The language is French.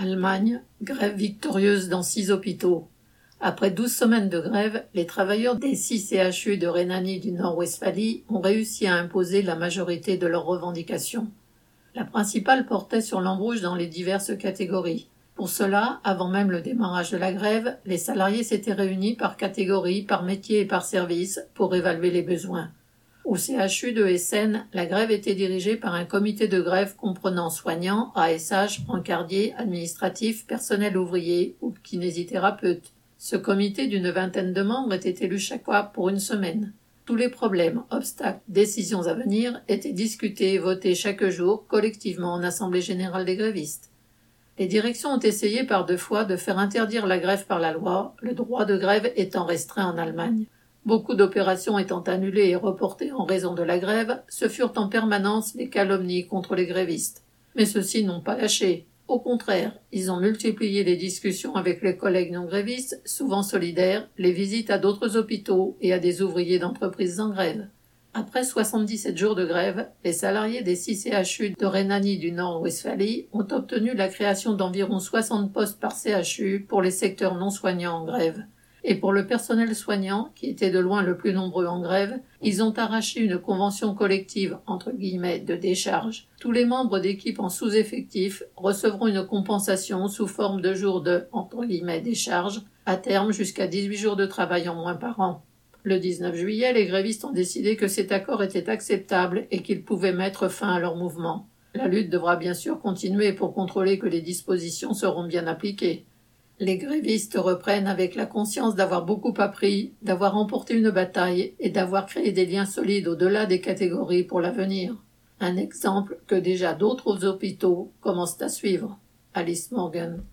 Allemagne, grève victorieuse dans six hôpitaux. Après douze semaines de grève, les travailleurs des six CHU de Rhénanie du Nord-Westphalie ont réussi à imposer la majorité de leurs revendications. La principale portait sur l'embauche dans les diverses catégories. Pour cela, avant même le démarrage de la grève, les salariés s'étaient réunis par catégorie, par métier et par service pour évaluer les besoins. Au CHU de Essen, la grève était dirigée par un comité de grève comprenant soignants, ASH, brancardiers, administratifs, personnel ouvrier ou kinésithérapeutes. Ce comité d'une vingtaine de membres était élu chaque fois pour une semaine. Tous les problèmes, obstacles, décisions à venir étaient discutés et votés chaque jour collectivement en Assemblée générale des grévistes. Les directions ont essayé par deux fois de faire interdire la grève par la loi, le droit de grève étant restreint en Allemagne. Beaucoup d'opérations étant annulées et reportées en raison de la grève, ce furent en permanence les calomnies contre les grévistes. Mais ceux-ci n'ont pas lâché. Au contraire, ils ont multiplié les discussions avec les collègues non grévistes, souvent solidaires, les visites à d'autres hôpitaux et à des ouvriers d'entreprises en grève. Après 77 jours de grève, les salariés des 6 CHU de Rhénanie du Nord-Westphalie ont obtenu la création d'environ 60 postes par CHU pour les secteurs non soignants en grève. Et pour le personnel soignant, qui était de loin le plus nombreux en grève, ils ont arraché une convention collective entre guillemets de décharge. Tous les membres d'équipe en sous-effectif recevront une compensation sous forme de jours de entre guillemets décharge, à terme jusqu'à 18 jours de travail en moins par an. Le 19 juillet, les grévistes ont décidé que cet accord était acceptable et qu'ils pouvaient mettre fin à leur mouvement. La lutte devra bien sûr continuer pour contrôler que les dispositions seront bien appliquées. Les grévistes reprennent avec la conscience d'avoir beaucoup appris, d'avoir remporté une bataille et d'avoir créé des liens solides au-delà des catégories pour l'avenir. Un exemple que déjà d'autres hôpitaux commencent à suivre. Alice Morgan.